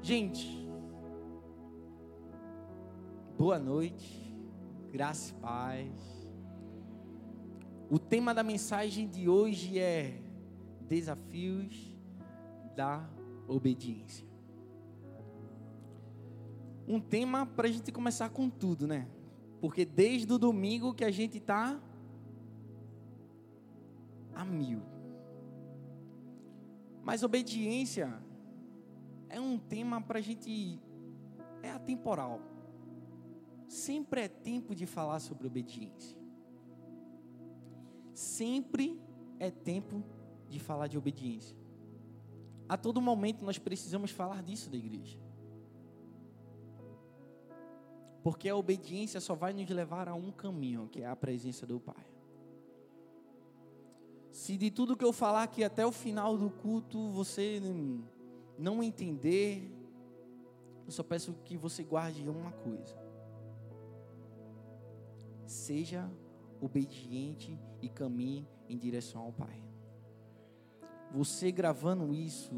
Gente, boa noite, graça e paz. O tema da mensagem de hoje é desafios da obediência. Um tema para a gente começar com tudo, né? Porque desde o domingo que a gente está a mil. Mas obediência é um tema para a gente. É atemporal. Sempre é tempo de falar sobre obediência. Sempre é tempo de falar de obediência. A todo momento nós precisamos falar disso da igreja. Porque a obediência só vai nos levar a um caminho, que é a presença do Pai. Se de tudo que eu falar aqui até o final do culto você não entender, eu só peço que você guarde uma coisa. Seja obediente e caminhe em direção ao Pai. Você gravando isso,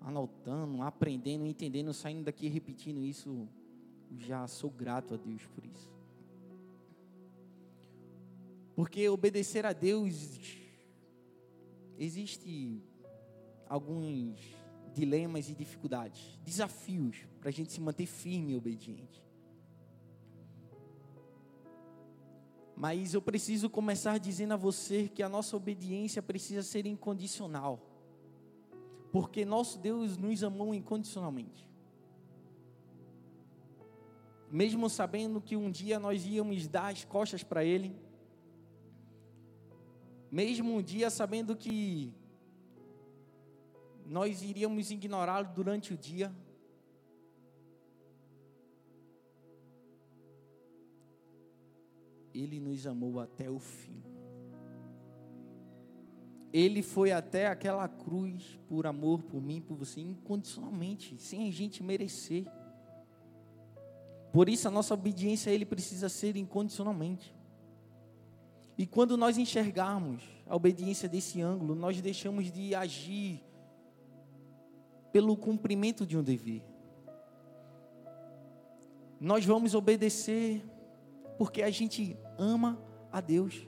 anotando, aprendendo, entendendo, saindo daqui repetindo isso, já sou grato a Deus por isso. Porque obedecer a Deus existe alguns dilemas e dificuldades, desafios para a gente se manter firme e obediente. Mas eu preciso começar dizendo a você que a nossa obediência precisa ser incondicional. Porque nosso Deus nos amou incondicionalmente. Mesmo sabendo que um dia nós íamos dar as costas para Ele, mesmo um dia sabendo que nós iríamos ignorá-lo durante o dia, Ele nos amou até o fim. Ele foi até aquela cruz por amor, por mim, por você, incondicionalmente, sem a gente merecer. Por isso a nossa obediência a Ele precisa ser incondicionalmente. E quando nós enxergarmos a obediência desse ângulo, nós deixamos de agir pelo cumprimento de um dever. Nós vamos obedecer porque a gente ama a Deus.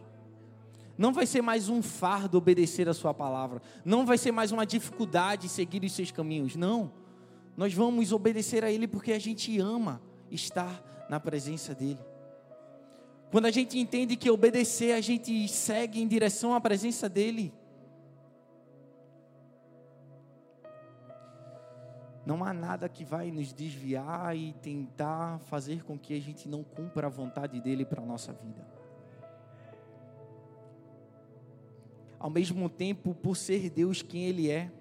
Não vai ser mais um fardo obedecer a Sua palavra. Não vai ser mais uma dificuldade seguir os seus caminhos. Não. Nós vamos obedecer a Ele porque a gente ama estar na presença dEle. Quando a gente entende que obedecer, a gente segue em direção à presença dEle. Não há nada que vai nos desviar e tentar fazer com que a gente não cumpra a vontade dEle para a nossa vida. Ao mesmo tempo, por ser Deus quem Ele é,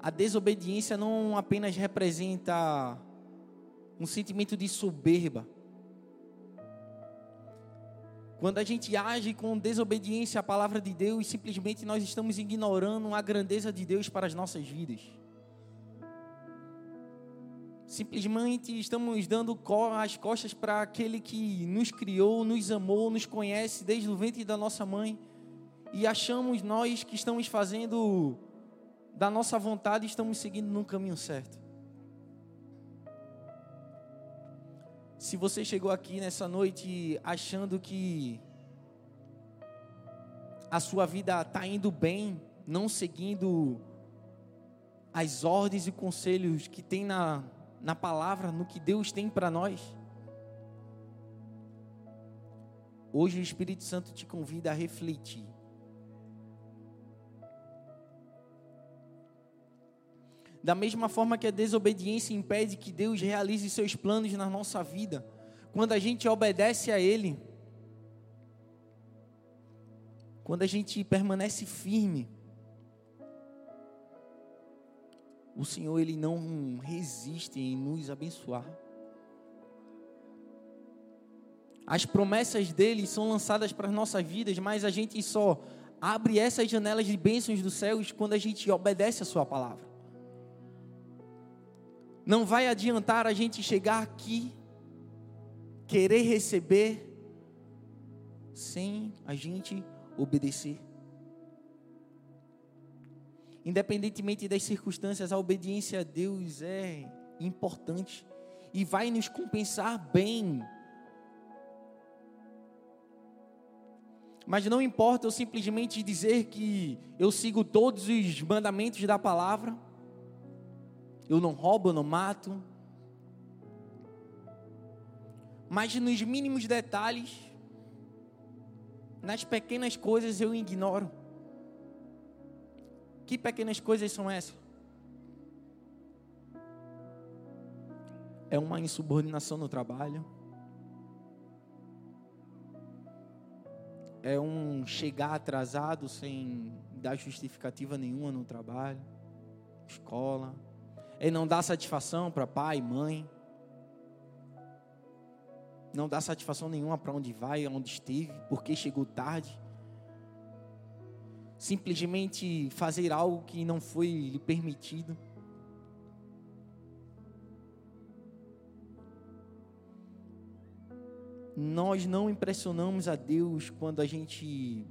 a desobediência não apenas representa um sentimento de soberba, quando a gente age com desobediência à palavra de Deus, simplesmente nós estamos ignorando a grandeza de Deus para as nossas vidas. Simplesmente estamos dando as costas para aquele que nos criou, nos amou, nos conhece desde o ventre da nossa mãe e achamos nós que estamos fazendo da nossa vontade, estamos seguindo no caminho certo. Se você chegou aqui nessa noite achando que a sua vida está indo bem, não seguindo as ordens e conselhos que tem na, na palavra, no que Deus tem para nós, hoje o Espírito Santo te convida a refletir. Da mesma forma que a desobediência impede que Deus realize seus planos na nossa vida, quando a gente obedece a Ele, quando a gente permanece firme, o Senhor ele não resiste em nos abençoar. As promessas dele são lançadas para as nossas vidas, mas a gente só abre essas janelas de bênçãos dos céus quando a gente obedece a sua palavra. Não vai adiantar a gente chegar aqui, querer receber, sem a gente obedecer. Independentemente das circunstâncias, a obediência a Deus é importante e vai nos compensar bem. Mas não importa eu simplesmente dizer que eu sigo todos os mandamentos da palavra, eu não roubo, eu não mato, mas nos mínimos detalhes, nas pequenas coisas eu ignoro. Que pequenas coisas são essas? É uma insubordinação no trabalho. É um chegar atrasado sem dar justificativa nenhuma no trabalho, escola. É não dar satisfação para pai, mãe. Não dá satisfação nenhuma para onde vai, onde esteve, porque chegou tarde simplesmente fazer algo que não foi lhe permitido. Nós não impressionamos a Deus quando a gente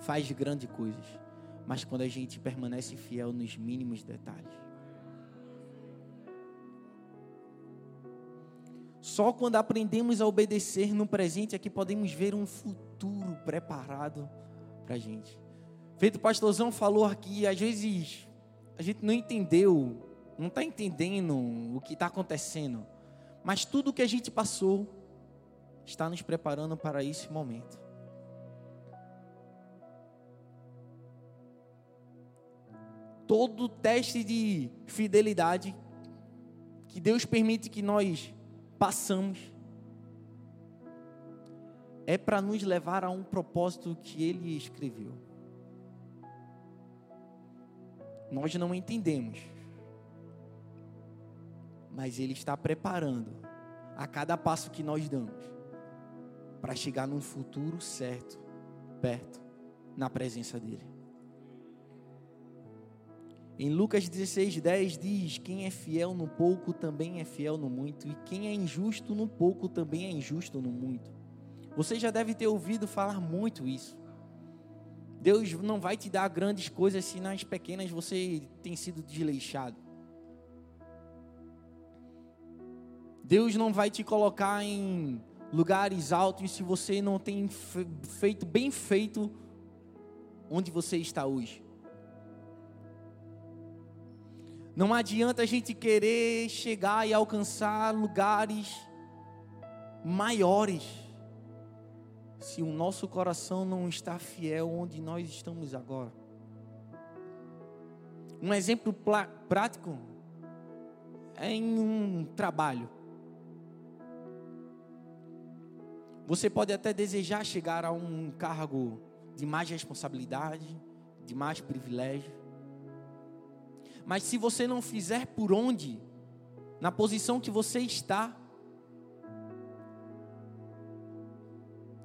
faz grandes coisas, mas quando a gente permanece fiel nos mínimos detalhes. Só quando aprendemos a obedecer no presente é que podemos ver um futuro preparado para a gente. Feito o pastorzão falou aqui, às vezes a gente não entendeu, não está entendendo o que está acontecendo, mas tudo que a gente passou está nos preparando para esse momento. Todo teste de fidelidade que Deus permite que nós passamos é para nos levar a um propósito que Ele escreveu. Nós não entendemos. Mas Ele está preparando a cada passo que nós damos para chegar num futuro certo, perto, na presença dEle. Em Lucas 16, 10 diz: Quem é fiel no pouco também é fiel no muito, e quem é injusto no pouco também é injusto no muito. Você já deve ter ouvido falar muito isso. Deus não vai te dar grandes coisas se nas pequenas você tem sido desleixado. Deus não vai te colocar em lugares altos se você não tem feito bem feito onde você está hoje. Não adianta a gente querer chegar e alcançar lugares maiores se o nosso coração não está fiel onde nós estamos agora. Um exemplo prático é em um trabalho. Você pode até desejar chegar a um cargo de mais responsabilidade, de mais privilégio. Mas se você não fizer por onde, na posição que você está,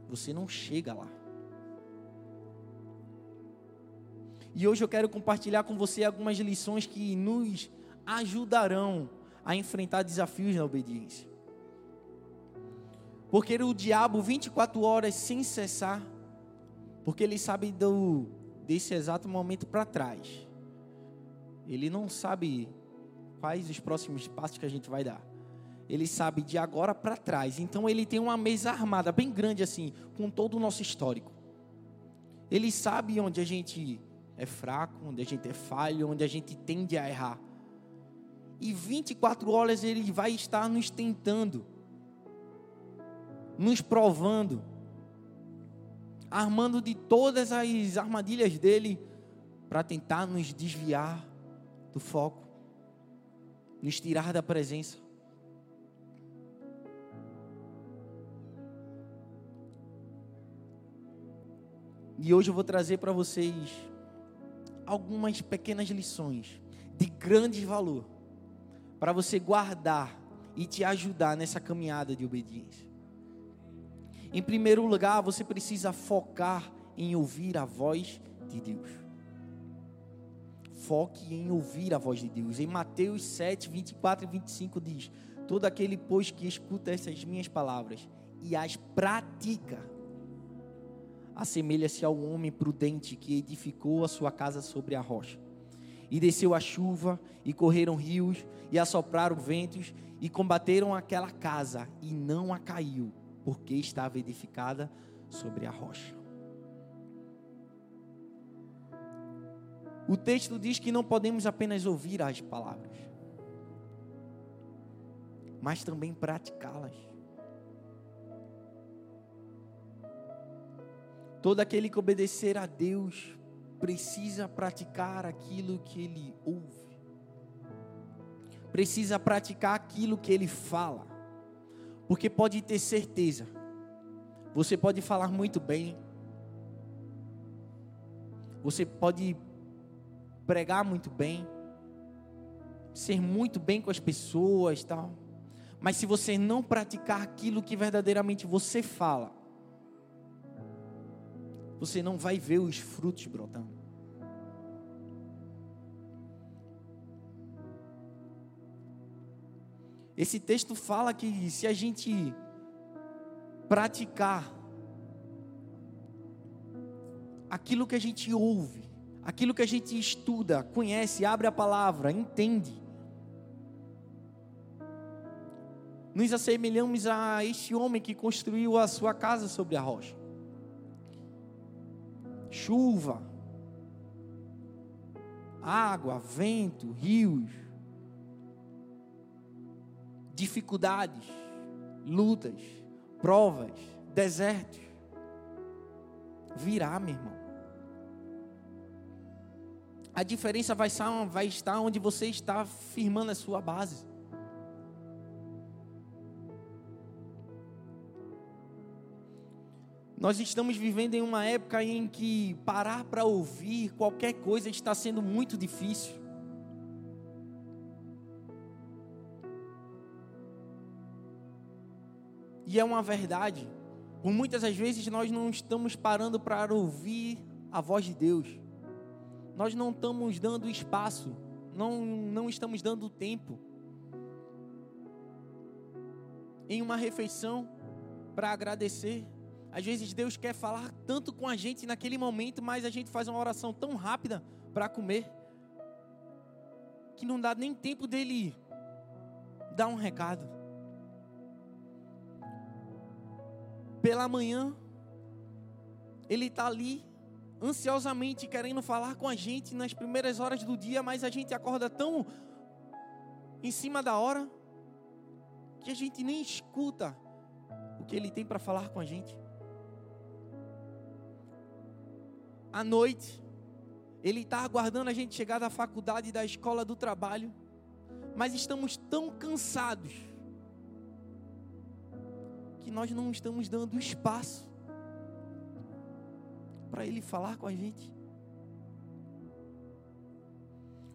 você não chega lá. E hoje eu quero compartilhar com você algumas lições que nos ajudarão a enfrentar desafios na obediência. Porque o diabo 24 horas sem cessar, porque ele sabe do, desse exato momento para trás. Ele não sabe quais os próximos passos que a gente vai dar ele sabe de agora para trás. Então ele tem uma mesa armada bem grande assim, com todo o nosso histórico. Ele sabe onde a gente é fraco, onde a gente é falho, onde a gente tende a errar. E 24 horas ele vai estar nos tentando, nos provando, armando de todas as armadilhas dele para tentar nos desviar do foco, nos tirar da presença. E hoje eu vou trazer para vocês algumas pequenas lições de grande valor para você guardar e te ajudar nessa caminhada de obediência. Em primeiro lugar, você precisa focar em ouvir a voz de Deus. Foque em ouvir a voz de Deus. Em Mateus 7, 24 e 25 diz: Todo aquele, pois, que escuta essas minhas palavras e as pratica, assemelha-se ao homem prudente que edificou a sua casa sobre a rocha. E desceu a chuva, e correram rios, e assopraram ventos, e combateram aquela casa, e não a caiu, porque estava edificada sobre a rocha. O texto diz que não podemos apenas ouvir as palavras, mas também praticá-las. Todo aquele que obedecer a Deus precisa praticar aquilo que ele ouve, precisa praticar aquilo que ele fala, porque pode ter certeza, você pode falar muito bem, você pode pregar muito bem, ser muito bem com as pessoas, tal. Mas se você não praticar aquilo que verdadeiramente você fala, você não vai ver os frutos brotando. Esse texto fala que se a gente praticar aquilo que a gente ouve, aquilo que a gente estuda, conhece, abre a palavra, entende, nos assemelhamos a este homem que construiu a sua casa sobre a rocha chuva, água, vento, rios, dificuldades, lutas, provas, desertos. Virá, meu irmão. A diferença vai estar, onde você está firmando a sua base. Nós estamos vivendo em uma época em que parar para ouvir qualquer coisa está sendo muito difícil. E é uma verdade. Por muitas das vezes nós não estamos parando para ouvir a voz de Deus. Nós não estamos dando espaço, não, não estamos dando tempo. Em uma refeição para agradecer. Às vezes Deus quer falar tanto com a gente naquele momento, mas a gente faz uma oração tão rápida para comer que não dá nem tempo dele dar um recado. Pela manhã, ele está ali ansiosamente querendo falar com a gente nas primeiras horas do dia, mas a gente acorda tão em cima da hora que a gente nem escuta o que ele tem para falar com a gente. à noite, ele está aguardando a gente chegar da faculdade, da escola, do trabalho, mas estamos tão cansados que nós não estamos dando espaço para ele falar com a gente.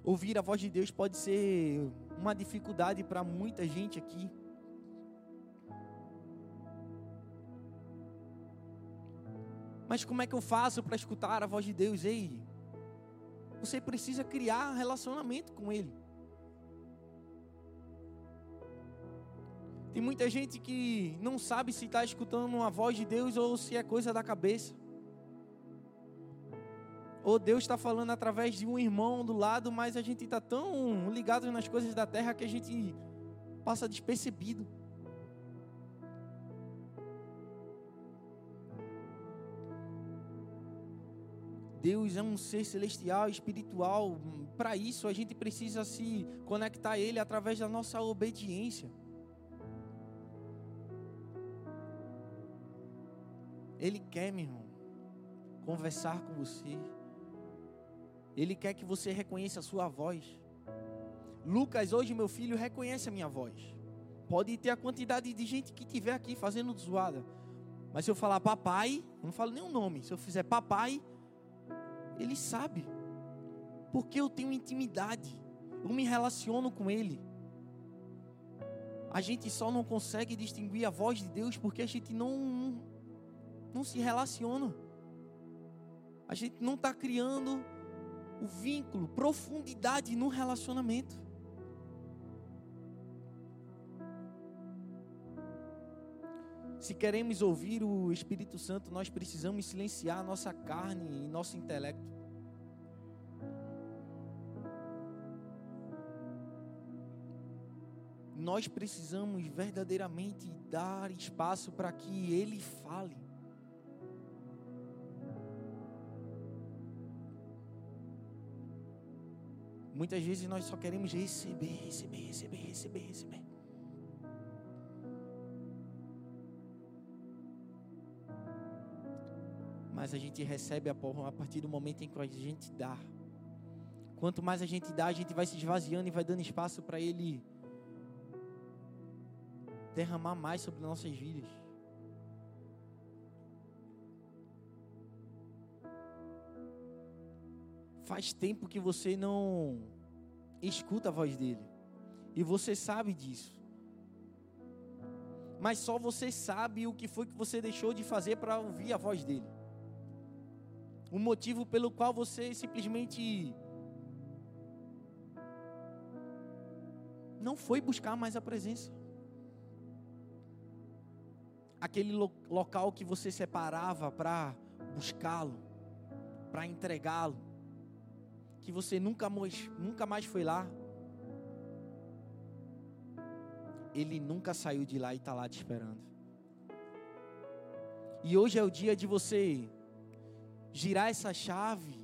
Ouvir a voz de Deus pode ser uma dificuldade para muita gente aqui. Mas como é que eu faço para escutar a voz de Deus? Ei, você precisa criar relacionamento com Ele. Tem muita gente que não sabe se está escutando a voz de Deus ou se é coisa da cabeça. Ou Deus está falando através de um irmão do lado, mas a gente está tão ligado nas coisas da terra que a gente passa despercebido. Deus é um ser celestial, espiritual. Para isso a gente precisa se conectar a Ele através da nossa obediência. Ele quer, meu irmão, conversar com você. Ele quer que você reconheça a sua voz. Lucas, hoje meu filho reconhece a minha voz. Pode ter a quantidade de gente que tiver aqui fazendo zoada. Mas se eu falar papai, não falo o nome. Se eu fizer papai, ele sabe. Porque eu tenho intimidade. Eu me relaciono com Ele. A gente só não consegue distinguir a voz de Deus porque a gente não, não se relaciona. A gente não está criando o vínculo, profundidade no relacionamento. Se queremos ouvir o Espírito Santo, nós precisamos silenciar nossa carne e nosso intelecto. Nós precisamos verdadeiramente dar espaço para que Ele fale. Muitas vezes nós só queremos receber, receber, receber, receber, receber. Mas a gente recebe a partir do momento em que a gente dá. Quanto mais a gente dá, a gente vai se esvaziando e vai dando espaço para Ele derramar mais sobre nossas vidas. Faz tempo que você não escuta a voz dele. E você sabe disso. Mas só você sabe o que foi que você deixou de fazer para ouvir a voz dele. O motivo pelo qual você simplesmente não foi buscar mais a presença. Aquele lo local que você separava para buscá-lo, para entregá-lo que você nunca mais, nunca mais foi lá, Ele nunca saiu de lá e está lá te esperando. E hoje é o dia de você girar essa chave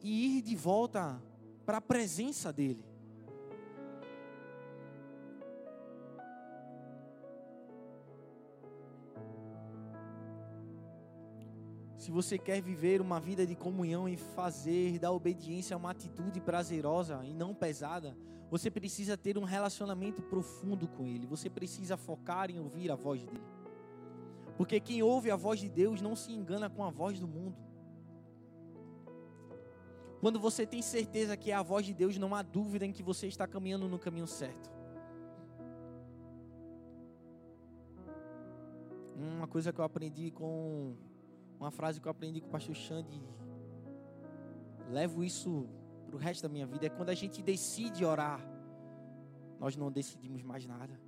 e ir de volta para a presença dEle. Se você quer viver uma vida de comunhão e fazer da obediência uma atitude prazerosa e não pesada, você precisa ter um relacionamento profundo com Ele. Você precisa focar em ouvir a voz dele. Porque quem ouve a voz de Deus não se engana com a voz do mundo. Quando você tem certeza que é a voz de Deus, não há dúvida em que você está caminhando no caminho certo. Uma coisa que eu aprendi com uma frase que eu aprendi com o pastor Xande, levo isso para o resto da minha vida, é quando a gente decide orar, nós não decidimos mais nada.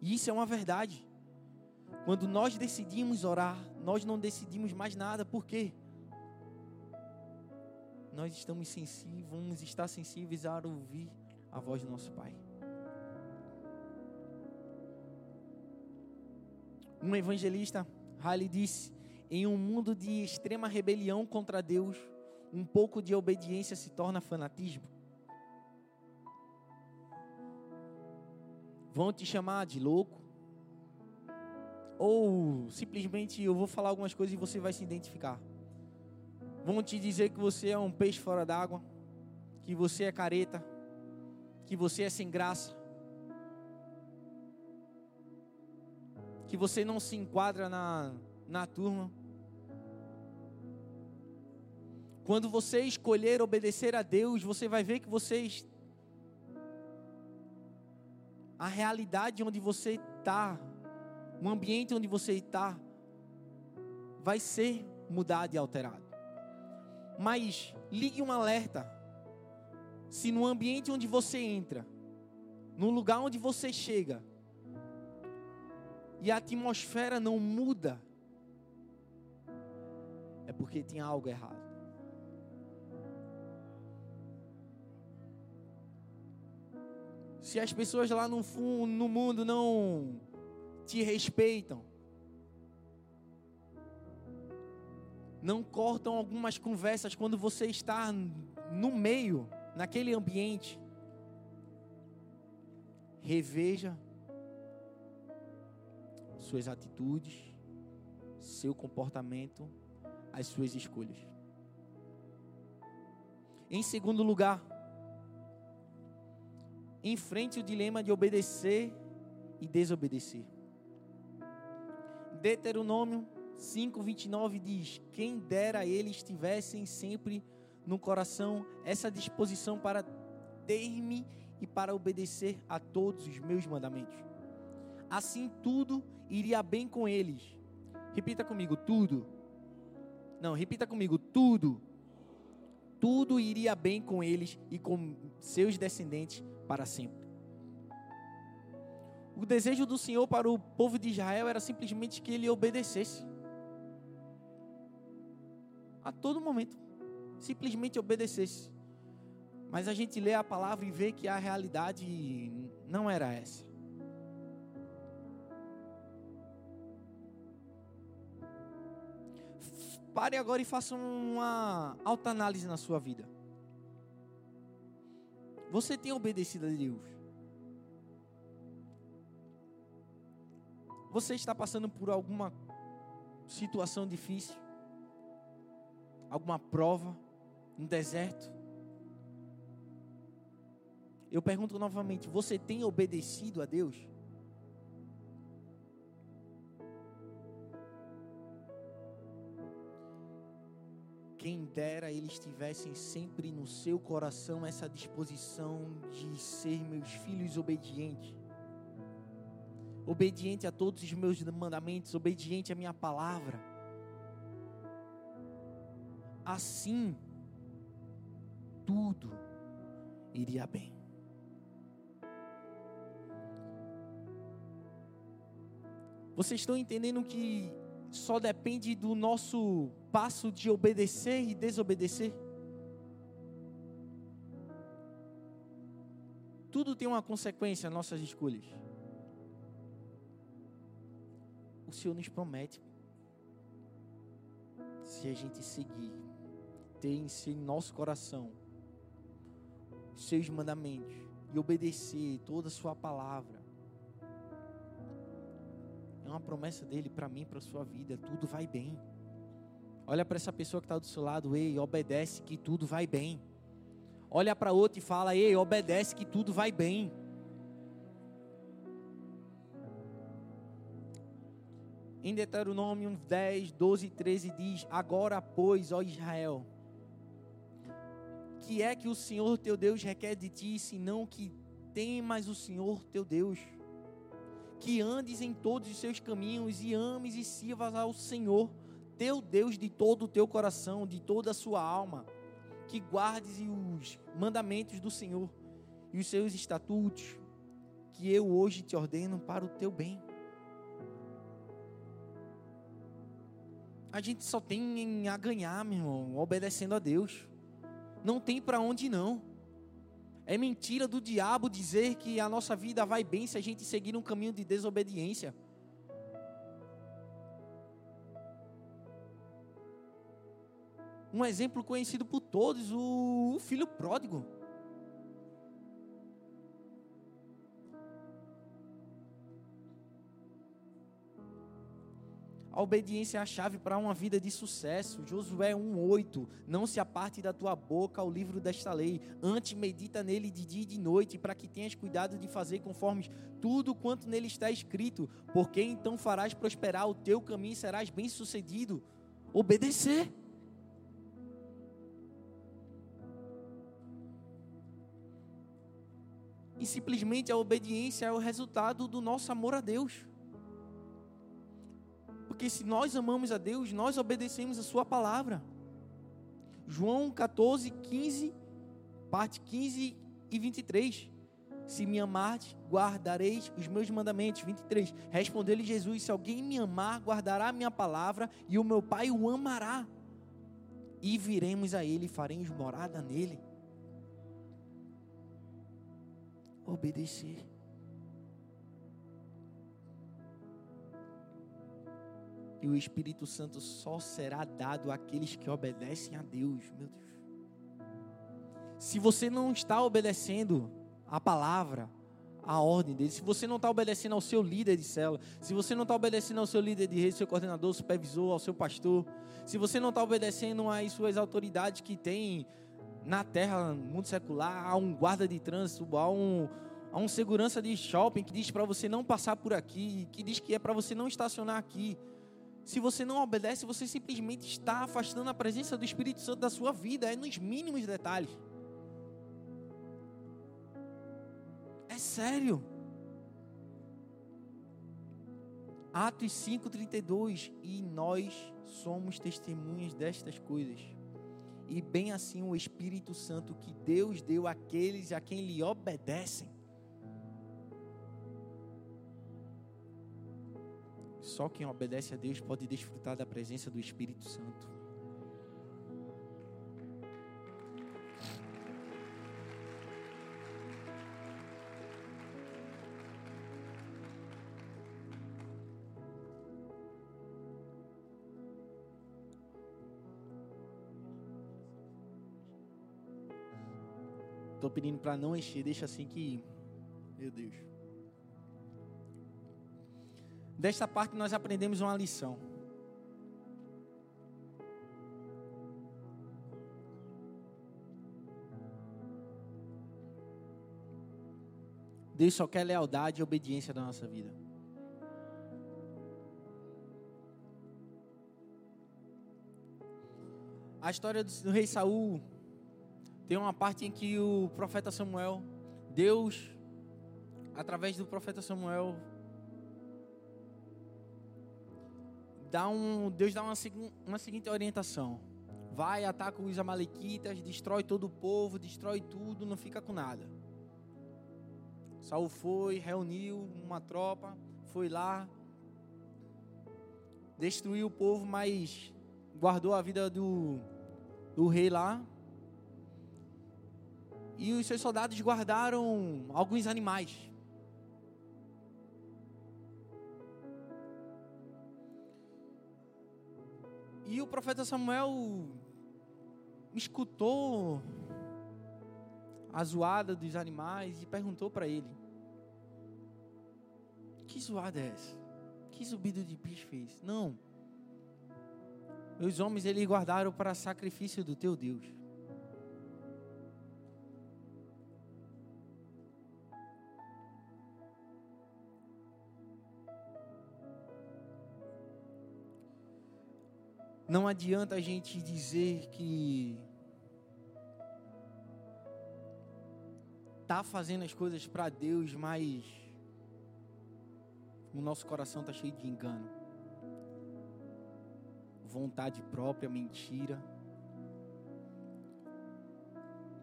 E isso é uma verdade. Quando nós decidimos orar, nós não decidimos mais nada. Por quê? Nós estamos sensíveis, vamos estar sensíveis a ouvir a voz do nosso Pai. Um evangelista, Riley disse: em um mundo de extrema rebelião contra Deus, um pouco de obediência se torna fanatismo. Vão te chamar de louco. Ou simplesmente eu vou falar algumas coisas e você vai se identificar. Vão te dizer que você é um peixe fora d'água, que você é careta, que você é sem graça, que você não se enquadra na na turma. Quando você escolher obedecer a Deus, você vai ver que vocês. A realidade onde você está, o ambiente onde você está, vai ser mudado e alterado. Mas ligue um alerta. Se no ambiente onde você entra, no lugar onde você chega, e a atmosfera não muda, é porque tinha algo errado. Se as pessoas lá no fundo, no mundo não te respeitam, não cortam algumas conversas quando você está no meio, naquele ambiente, reveja suas atitudes, seu comportamento as suas escolhas. Em segundo lugar, enfrente o dilema de obedecer e desobedecer. Deuteronômio 5:29 diz: Quem dera eles tivessem sempre no coração essa disposição para ter-me e para obedecer a todos os meus mandamentos. Assim tudo iria bem com eles. Repita comigo: tudo não, repita comigo: tudo. Tudo iria bem com eles e com seus descendentes para sempre. O desejo do Senhor para o povo de Israel era simplesmente que ele obedecesse. A todo momento. Simplesmente obedecesse. Mas a gente lê a palavra e vê que a realidade não era essa. Pare agora e faça uma alta análise na sua vida. Você tem obedecido a Deus? Você está passando por alguma situação difícil? Alguma prova? Um deserto? Eu pergunto novamente: você tem obedecido a Deus? Quem dera eles tivessem sempre no seu coração essa disposição de ser meus filhos obedientes obediente a todos os meus mandamentos, obediente à minha palavra. Assim, tudo iria bem. Vocês estão entendendo que só depende do nosso passo de obedecer e desobedecer? Tudo tem uma consequência, nossas escolhas. o Senhor nos promete. Se a gente seguir, ter em si nosso coração seus mandamentos e obedecer toda a sua palavra. É uma promessa dele para mim, para sua vida. Tudo vai bem. Olha para essa pessoa que está do seu lado, ei, obedece que tudo vai bem. Olha para outro e fala, ei, obedece que tudo vai bem. Em Deuteronômio 10, 12 e 13 diz: Agora, pois, ó Israel, que é que o Senhor teu Deus requer de ti, senão que temas o Senhor teu Deus, que andes em todos os seus caminhos e ames e sirvas ao Senhor teu Deus de todo o teu coração, de toda a sua alma, que guardes os mandamentos do Senhor e os seus estatutos, que eu hoje te ordeno para o teu bem. a gente só tem a ganhar, meu irmão, obedecendo a Deus. Não tem para onde não. É mentira do diabo dizer que a nossa vida vai bem se a gente seguir um caminho de desobediência. Um exemplo conhecido por todos, o filho pródigo. A obediência é a chave para uma vida de sucesso. Josué 1:8. Não se aparte da tua boca o livro desta lei, antes medita nele de dia e de noite, para que tenhas cuidado de fazer conforme tudo quanto nele está escrito, porque então farás prosperar o teu caminho e serás bem-sucedido. Obedecer. E simplesmente a obediência é o resultado do nosso amor a Deus. Porque se nós amamos a Deus, nós obedecemos a Sua palavra. João 14, 15, parte 15 e 23. Se me amardes, guardareis os meus mandamentos. 23. Respondeu-lhe Jesus: Se alguém me amar, guardará a minha palavra, e o meu Pai o amará. E viremos a Ele e faremos morada nele. Obedecer. E o Espírito Santo só será dado àqueles que obedecem a Deus, meu Deus. Se você não está obedecendo a palavra, a ordem dele, se você não está obedecendo ao seu líder de célula, se você não está obedecendo ao seu líder de rede, seu coordenador, supervisor, ao seu pastor, se você não está obedecendo às suas autoridades que tem na terra, no mundo secular, a um guarda de trânsito, um, a um segurança de shopping que diz para você não passar por aqui, que diz que é para você não estacionar aqui. Se você não obedece, você simplesmente está afastando a presença do Espírito Santo da sua vida, é nos mínimos detalhes. É sério. Atos 5:32 e nós somos testemunhas destas coisas. E bem assim o Espírito Santo que Deus deu àqueles a quem lhe obedecem. Só quem obedece a Deus pode desfrutar da presença do Espírito Santo. Estou pedindo para não encher, deixa assim que. Meu Deus. Desta parte nós aprendemos uma lição. Deus só quer lealdade e obediência da nossa vida. A história do rei Saul tem uma parte em que o profeta Samuel, Deus, através do profeta Samuel, dá um, Deus dá uma, uma seguinte orientação: vai, ataca os amalequitas, destrói todo o povo, destrói tudo, não fica com nada. Saul foi, reuniu uma tropa, foi lá, destruiu o povo, mas guardou a vida do, do rei lá. E os seus soldados guardaram alguns animais. E o profeta Samuel escutou a zoada dos animais e perguntou para ele: Que zoada é essa? Que zumbido de bicho fez? Não. Meus homens eles guardaram para sacrifício do teu Deus. Não adianta a gente dizer que tá fazendo as coisas para Deus, mas o nosso coração tá cheio de engano. Vontade própria, mentira.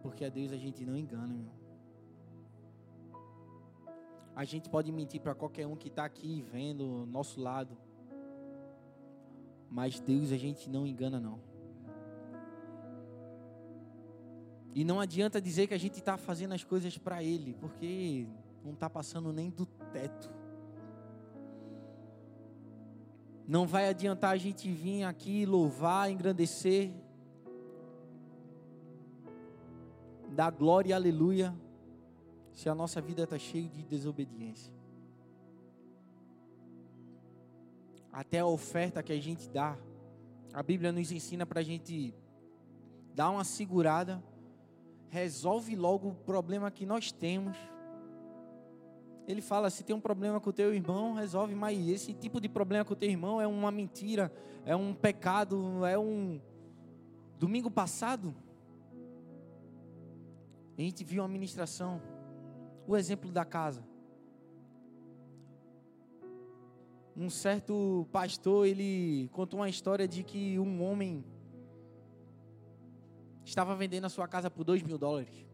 Porque a Deus a gente não engana, meu. A gente pode mentir para qualquer um que está aqui vendo nosso lado. Mas Deus a gente não engana, não. E não adianta dizer que a gente está fazendo as coisas para Ele, porque não está passando nem do teto. Não vai adiantar a gente vir aqui louvar, engrandecer, dar glória e aleluia, se a nossa vida está cheia de desobediência. Até a oferta que a gente dá. A Bíblia nos ensina para a gente dar uma segurada, resolve logo o problema que nós temos. Ele fala: se tem um problema com o teu irmão, resolve, mas esse tipo de problema com o teu irmão é uma mentira, é um pecado, é um. Domingo passado, a gente viu uma ministração, o exemplo da casa. Um certo pastor, ele contou uma história de que um homem estava vendendo a sua casa por dois mil dólares.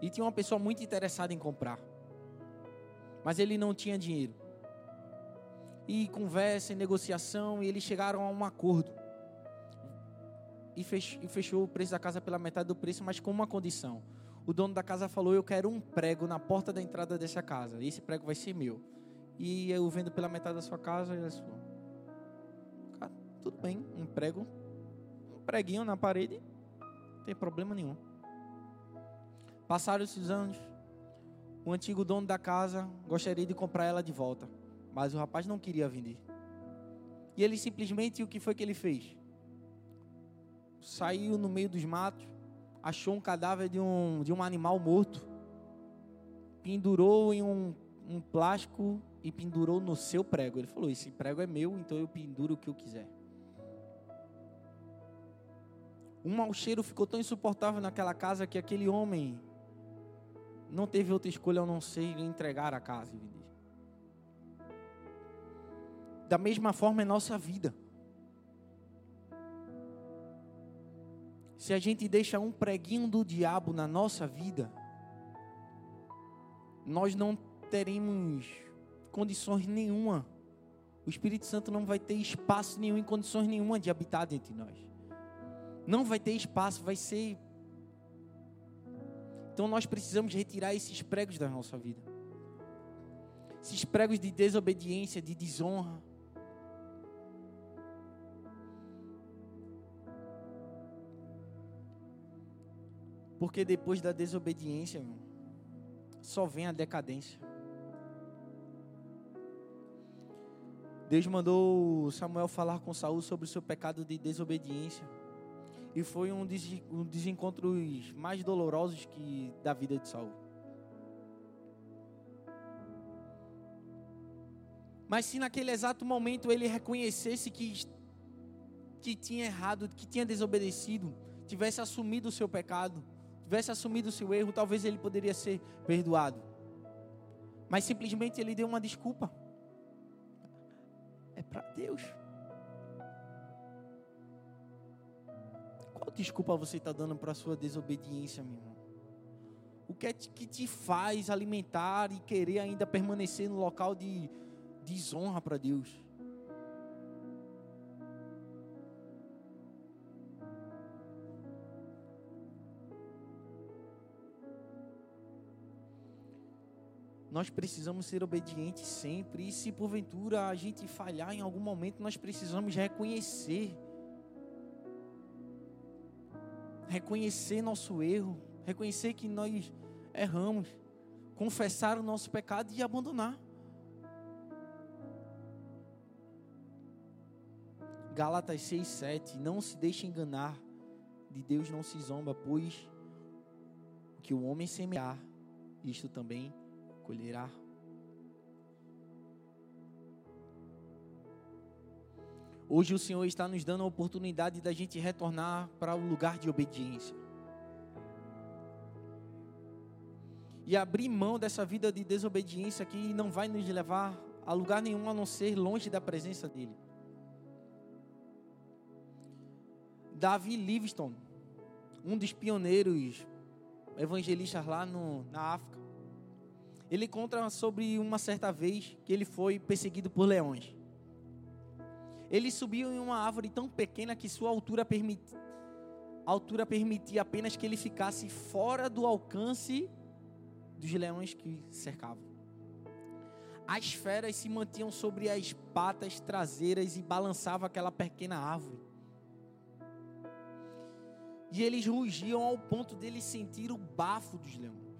E tinha uma pessoa muito interessada em comprar. Mas ele não tinha dinheiro. E conversa, e negociação, e eles chegaram a um acordo. E fechou o preço da casa pela metade do preço, mas com uma condição. O dono da casa falou: Eu quero um prego na porta da entrada dessa casa. Esse prego vai ser meu e eu vendo pela metade da sua casa. E sua. Cara, tudo bem, um prego, um preguinho na parede, não tem problema nenhum. Passaram esses anos, o antigo dono da casa gostaria de comprar ela de volta, mas o rapaz não queria vender. E ele simplesmente, o que foi que ele fez? Saiu no meio dos matos, achou um cadáver de um, de um animal morto, pendurou em um, um plástico e pendurou no seu prego. Ele falou: Esse prego é meu, então eu penduro o que eu quiser. Um mau cheiro ficou tão insuportável naquela casa que aquele homem não teve outra escolha a não ser entregar a casa e vender. Da mesma forma é nossa vida. Se a gente deixa um preguinho do diabo na nossa vida, nós não teremos condições nenhuma o Espírito Santo não vai ter espaço nenhum, em condições nenhuma de habitar dentro de nós. Não vai ter espaço, vai ser. Então nós precisamos retirar esses pregos da nossa vida. Esses pregos de desobediência, de desonra. Porque depois da desobediência, só vem a decadência. Deus mandou Samuel falar com Saul sobre o seu pecado de desobediência. E foi um dos encontros mais dolorosos que da vida de Saul. Mas se naquele exato momento ele reconhecesse que, que tinha errado, que tinha desobedecido, tivesse assumido o seu pecado, tivesse assumido o seu erro, talvez ele poderia ser perdoado. Mas simplesmente ele deu uma desculpa é para Deus. Qual desculpa você está dando para a sua desobediência, meu irmão? O que é que te faz alimentar e querer ainda permanecer no local de desonra para Deus? Nós precisamos ser obedientes sempre. E se porventura a gente falhar em algum momento, nós precisamos reconhecer. Reconhecer nosso erro, reconhecer que nós erramos, confessar o nosso pecado e abandonar. Gálatas 6, 7. Não se deixe enganar, de Deus não se zomba, pois o que o homem semear, isto também colherá. Hoje o Senhor está nos dando a oportunidade da gente retornar para o lugar de obediência. E abrir mão dessa vida de desobediência que não vai nos levar a lugar nenhum a não ser longe da presença dEle. Davi Livingstone, um dos pioneiros evangelistas lá no, na África, ele conta sobre uma certa vez que ele foi perseguido por leões. Ele subiu em uma árvore tão pequena que sua altura, altura permitia apenas que ele ficasse fora do alcance dos leões que cercavam. As feras se mantinham sobre as patas traseiras e balançavam aquela pequena árvore. E eles rugiam ao ponto dele sentir o bafo dos leões.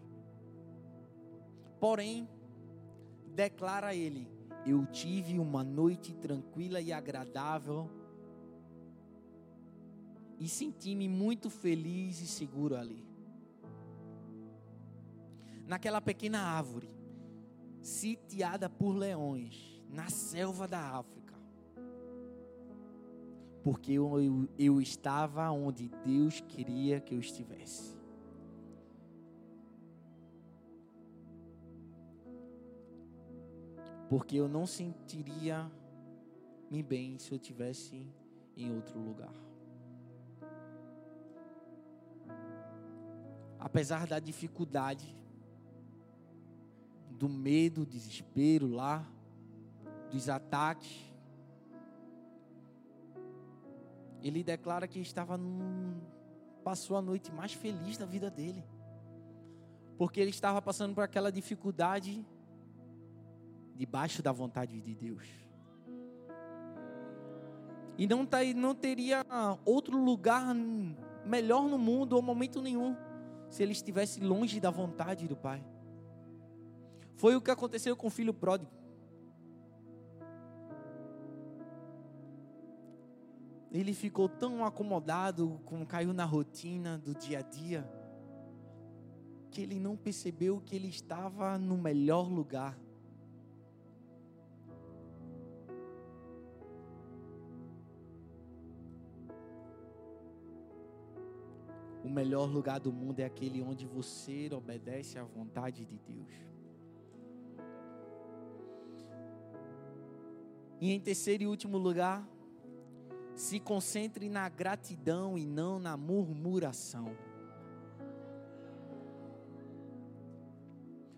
Porém, declara ele: Eu tive uma noite tranquila e agradável e senti-me muito feliz e seguro ali. Naquela pequena árvore, sitiada por leões, na selva da África. Porque eu, eu, eu estava onde Deus queria que eu estivesse. Porque eu não sentiria me bem se eu tivesse em outro lugar. Apesar da dificuldade, do medo, desespero lá, dos ataques, ele declara que estava num, passou a noite mais feliz da vida dele. Porque ele estava passando por aquela dificuldade debaixo da vontade de Deus. E não, tá, não teria outro lugar melhor no mundo ou momento nenhum se ele estivesse longe da vontade do Pai. Foi o que aconteceu com o filho pródigo. Ele ficou tão acomodado, com caiu na rotina do dia a dia, que ele não percebeu que ele estava no melhor lugar. O melhor lugar do mundo é aquele onde você obedece à vontade de Deus. E em terceiro e último lugar, se concentre na gratidão e não na murmuração.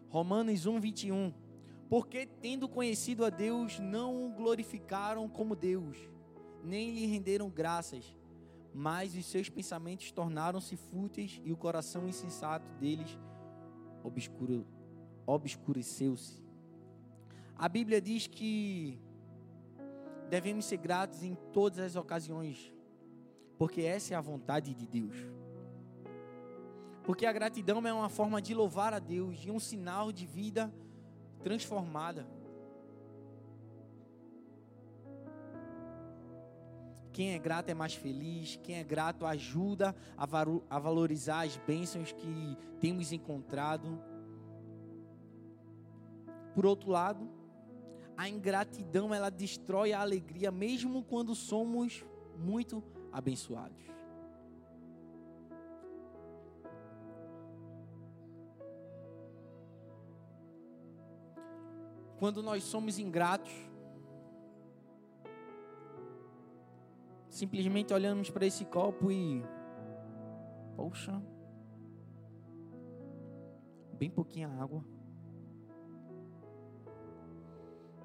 Romanos 1, 21. Porque, tendo conhecido a Deus, não o glorificaram como Deus, nem lhe renderam graças, mas os seus pensamentos tornaram-se fúteis e o coração insensato deles obscureceu-se. A Bíblia diz que devemos ser gratos em todas as ocasiões, porque essa é a vontade de Deus. Porque a gratidão é uma forma de louvar a Deus e um sinal de vida transformada. Quem é grato é mais feliz, quem é grato ajuda a, valorizar as bênçãos que temos encontrado. Por outro lado, a ingratidão ela destrói a alegria mesmo quando somos muito abençoados. Quando nós somos ingratos, simplesmente olhamos para esse copo e poxa, bem pouquinha água.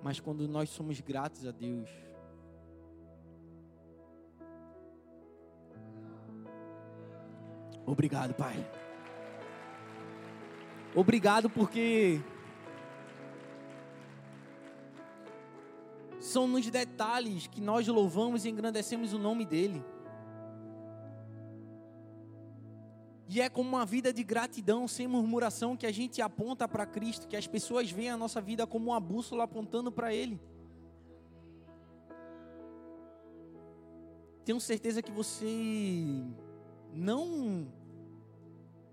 Mas quando nós somos gratos a Deus, Obrigado, Pai. Obrigado porque são nos detalhes que nós louvamos e engrandecemos o nome dEle. E é como uma vida de gratidão, sem murmuração, que a gente aponta para Cristo, que as pessoas veem a nossa vida como uma bússola apontando para Ele. Tenho certeza que você não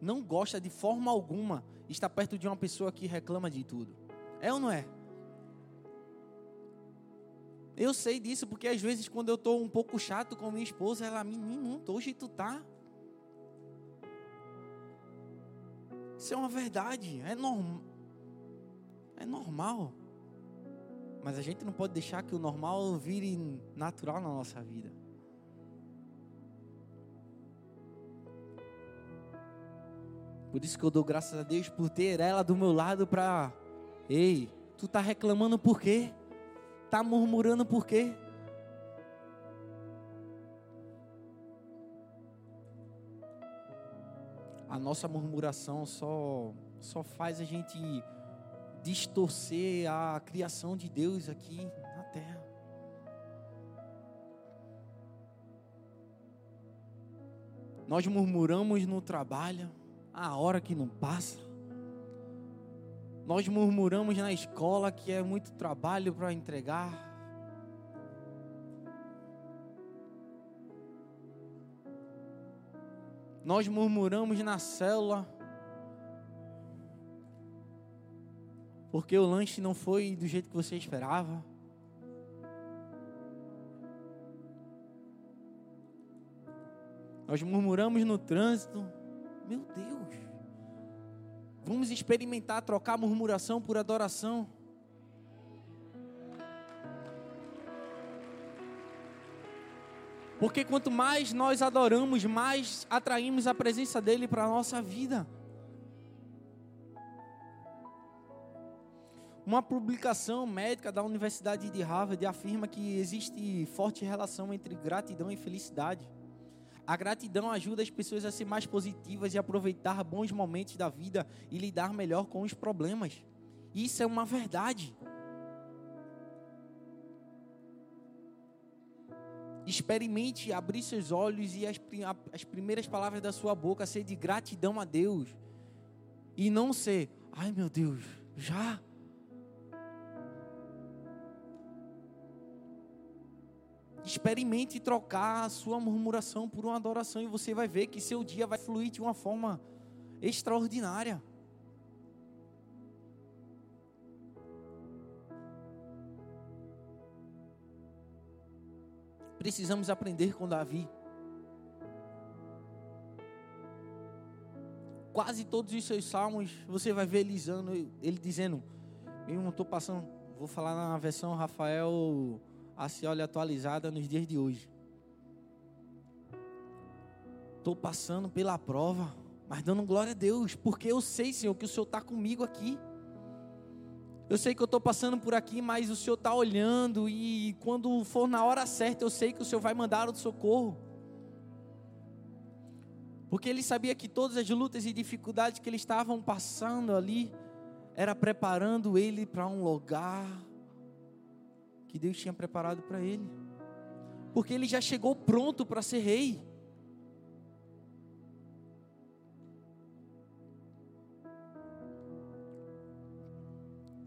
não gosta de forma alguma estar perto de uma pessoa que reclama de tudo. É ou não é? Eu sei disso porque às vezes quando eu estou um pouco chato com minha esposa, ela, menino, hoje tu tá Isso é uma verdade, é, norm... é normal. Mas a gente não pode deixar que o normal vire natural na nossa vida. Por isso que eu dou graças a Deus por ter ela do meu lado para, ei, tu tá reclamando por quê? Tá murmurando por quê? a nossa murmuração só, só faz a gente distorcer a criação de Deus aqui na terra. Nós murmuramos no trabalho, a hora que não passa. Nós murmuramos na escola que é muito trabalho para entregar. Nós murmuramos na célula. Porque o lanche não foi do jeito que você esperava. Nós murmuramos no trânsito. Meu Deus. Vamos experimentar trocar murmuração por adoração. Porque quanto mais nós adoramos, mais atraímos a presença dele para a nossa vida. Uma publicação médica da Universidade de Harvard afirma que existe forte relação entre gratidão e felicidade. A gratidão ajuda as pessoas a ser mais positivas e aproveitar bons momentos da vida e lidar melhor com os problemas. Isso é uma verdade. Experimente abrir seus olhos e as, as primeiras palavras da sua boca ser de gratidão a Deus. E não ser, ai meu Deus, já? Experimente trocar a sua murmuração por uma adoração e você vai ver que seu dia vai fluir de uma forma extraordinária. Precisamos aprender com Davi. Quase todos os seus salmos, você vai ver ele, ele dizendo: Eu não estou passando, vou falar na versão Rafael Acioli atualizada nos dias de hoje. Estou passando pela prova, mas dando glória a Deus, porque eu sei, Senhor, que o Senhor está comigo aqui. Eu sei que eu estou passando por aqui, mas o Senhor está olhando e quando for na hora certa, eu sei que o Senhor vai mandar o socorro. Porque ele sabia que todas as lutas e dificuldades que eles estavam passando ali era preparando ele para um lugar que Deus tinha preparado para ele. Porque ele já chegou pronto para ser rei.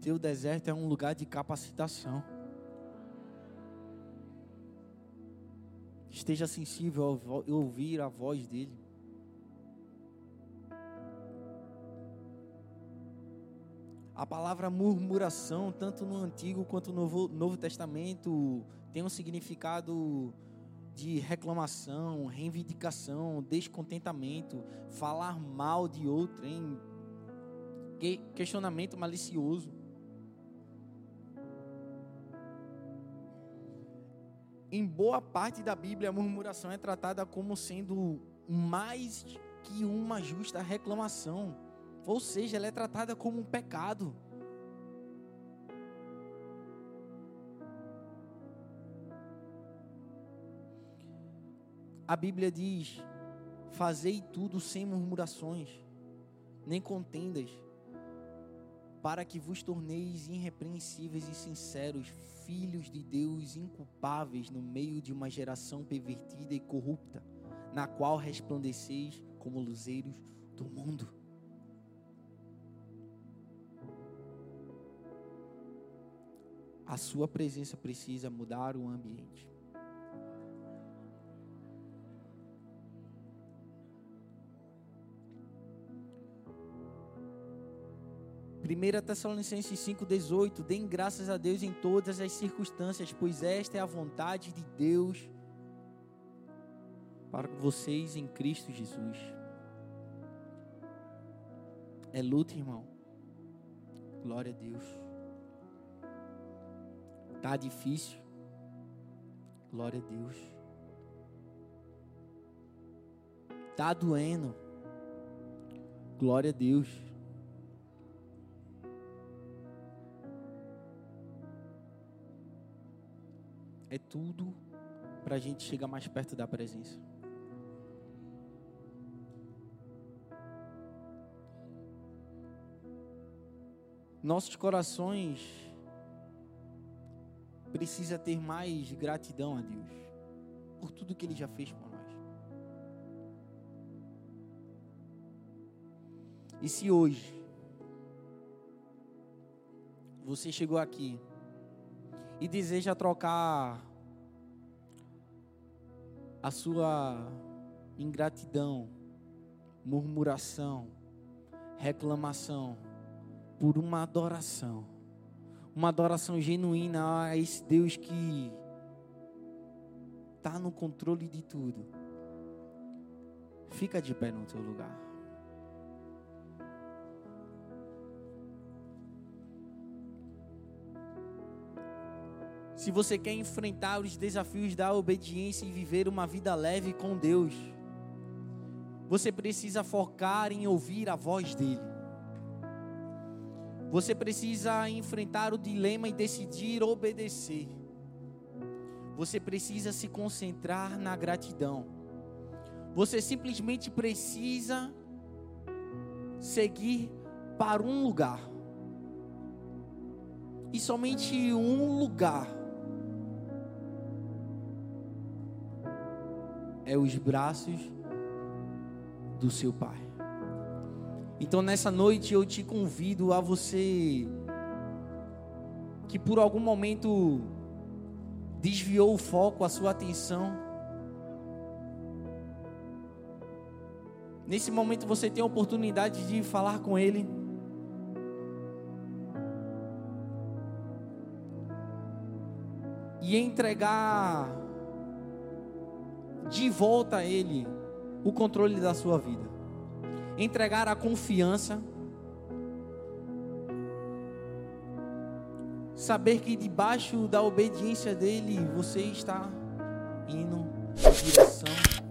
Teu deserto é um lugar de capacitação. Esteja sensível ao ouvir a voz dele. A palavra murmuração, tanto no Antigo quanto no Novo, Novo Testamento, tem um significado de reclamação, reivindicação, descontentamento, falar mal de outro, hein? questionamento malicioso. Em boa parte da Bíblia, a murmuração é tratada como sendo mais que uma justa reclamação, ou seja, ela é tratada como um pecado. A Bíblia diz: Fazei tudo sem murmurações, nem contendas, para que vos torneis irrepreensíveis e sinceros, filhos de Deus inculpáveis no meio de uma geração pervertida e corrupta, na qual resplandeceis como luzeiros do mundo. A sua presença precisa mudar o ambiente. 1 Tessalonicenses 5,18: Deem graças a Deus em todas as circunstâncias, pois esta é a vontade de Deus para vocês em Cristo Jesus. É luta, irmão. Glória a Deus. Tá difícil. Glória a Deus. Tá doendo. Glória a Deus. é tudo para a gente chegar mais perto da presença. Nossos corações precisa ter mais gratidão a Deus por tudo que Ele já fez por nós. E se hoje você chegou aqui e deseja trocar a sua ingratidão, murmuração, reclamação por uma adoração, uma adoração genuína a esse Deus que está no controle de tudo. Fica de pé no teu lugar. Se você quer enfrentar os desafios da obediência e viver uma vida leve com Deus, você precisa focar em ouvir a voz dEle. Você precisa enfrentar o dilema e decidir obedecer. Você precisa se concentrar na gratidão. Você simplesmente precisa seguir para um lugar. E somente um lugar é os braços do seu Pai. Então nessa noite eu te convido a você que por algum momento desviou o foco, a sua atenção. Nesse momento você tem a oportunidade de falar com Ele. E entregar de volta a Ele o controle da sua vida. Entregar a confiança. Saber que debaixo da obediência dele você está indo em direção